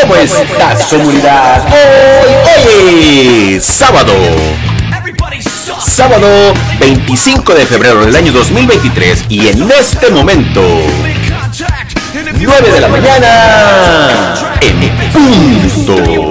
¿Cómo estás, comunidad? Hoy, hoy es sábado. Sábado 25 de febrero del año 2023 y en este momento 9 de la mañana en punto.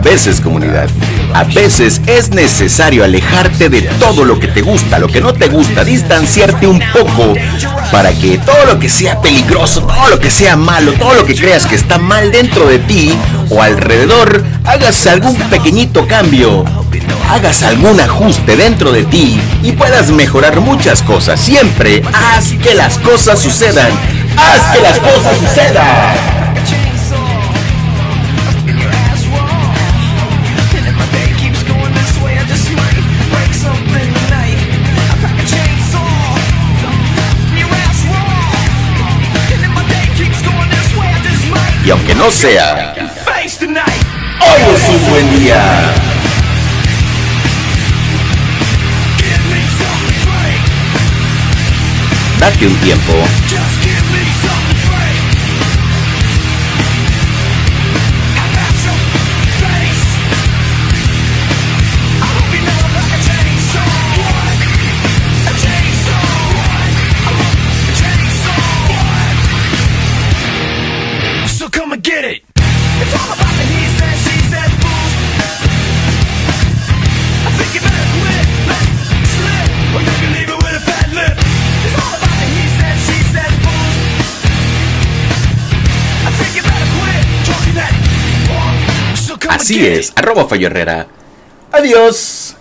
A veces, comunidad, a veces es necesario alejarte de todo lo que te gusta, lo que no te gusta, distanciarte un poco para que todo lo que sea peligroso, todo lo que sea malo, todo lo que creas que está mal dentro de ti o alrededor, hagas algún pequeñito cambio, hagas algún ajuste dentro de ti y puedas mejorar muchas cosas. Siempre haz que las cosas sucedan. Haz que las cosas sucedan. Aunque no sea, hoy es un buen día. Date un tiempo. Así es, arroba Fallo Herrera. Adiós.